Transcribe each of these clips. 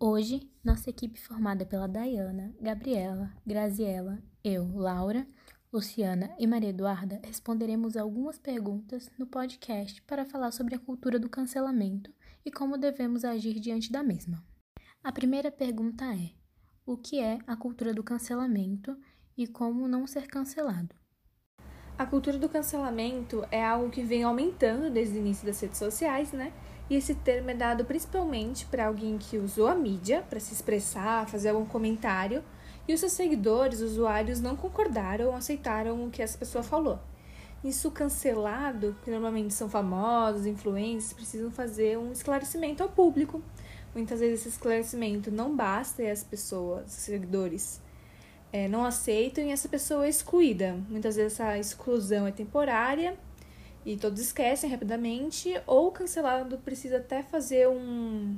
Hoje, nossa equipe formada pela Dayana, Gabriela, Graziela, eu, Laura, Luciana e Maria Eduarda responderemos algumas perguntas no podcast para falar sobre a cultura do cancelamento e como devemos agir diante da mesma. A primeira pergunta é: o que é a cultura do cancelamento e como não ser cancelado? A cultura do cancelamento é algo que vem aumentando desde o início das redes sociais, né? E esse termo é dado principalmente para alguém que usou a mídia para se expressar, fazer algum comentário, e os seus seguidores, usuários, não concordaram ou aceitaram o que essa pessoa falou. Isso cancelado, que normalmente são famosos, influencers, precisam fazer um esclarecimento ao público. Muitas vezes esse esclarecimento não basta e as pessoas, os seguidores, é, não aceitam e essa pessoa é excluída. Muitas vezes essa exclusão é temporária e todos esquecem rapidamente, ou o cancelado precisa até fazer um.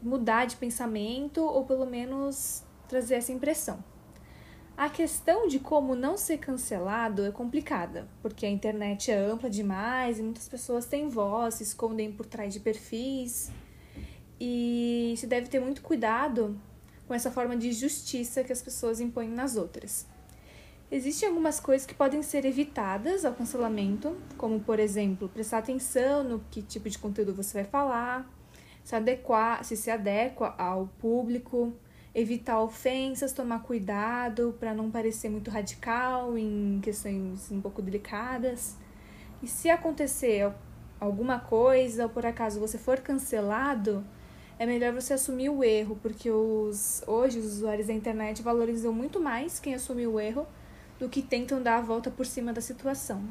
mudar de pensamento, ou pelo menos trazer essa impressão. A questão de como não ser cancelado é complicada, porque a internet é ampla demais e muitas pessoas têm voz, se escondem por trás de perfis. E se deve ter muito cuidado com essa forma de justiça que as pessoas impõem nas outras. Existem algumas coisas que podem ser evitadas ao cancelamento, como, por exemplo, prestar atenção no que tipo de conteúdo você vai falar, se, adequar, se se adequa ao público, evitar ofensas, tomar cuidado para não parecer muito radical em questões um pouco delicadas. E se acontecer alguma coisa ou por acaso você for cancelado, é melhor você assumir o erro, porque os, hoje os usuários da internet valorizam muito mais quem assumiu o erro do que tentam dar a volta por cima da situação.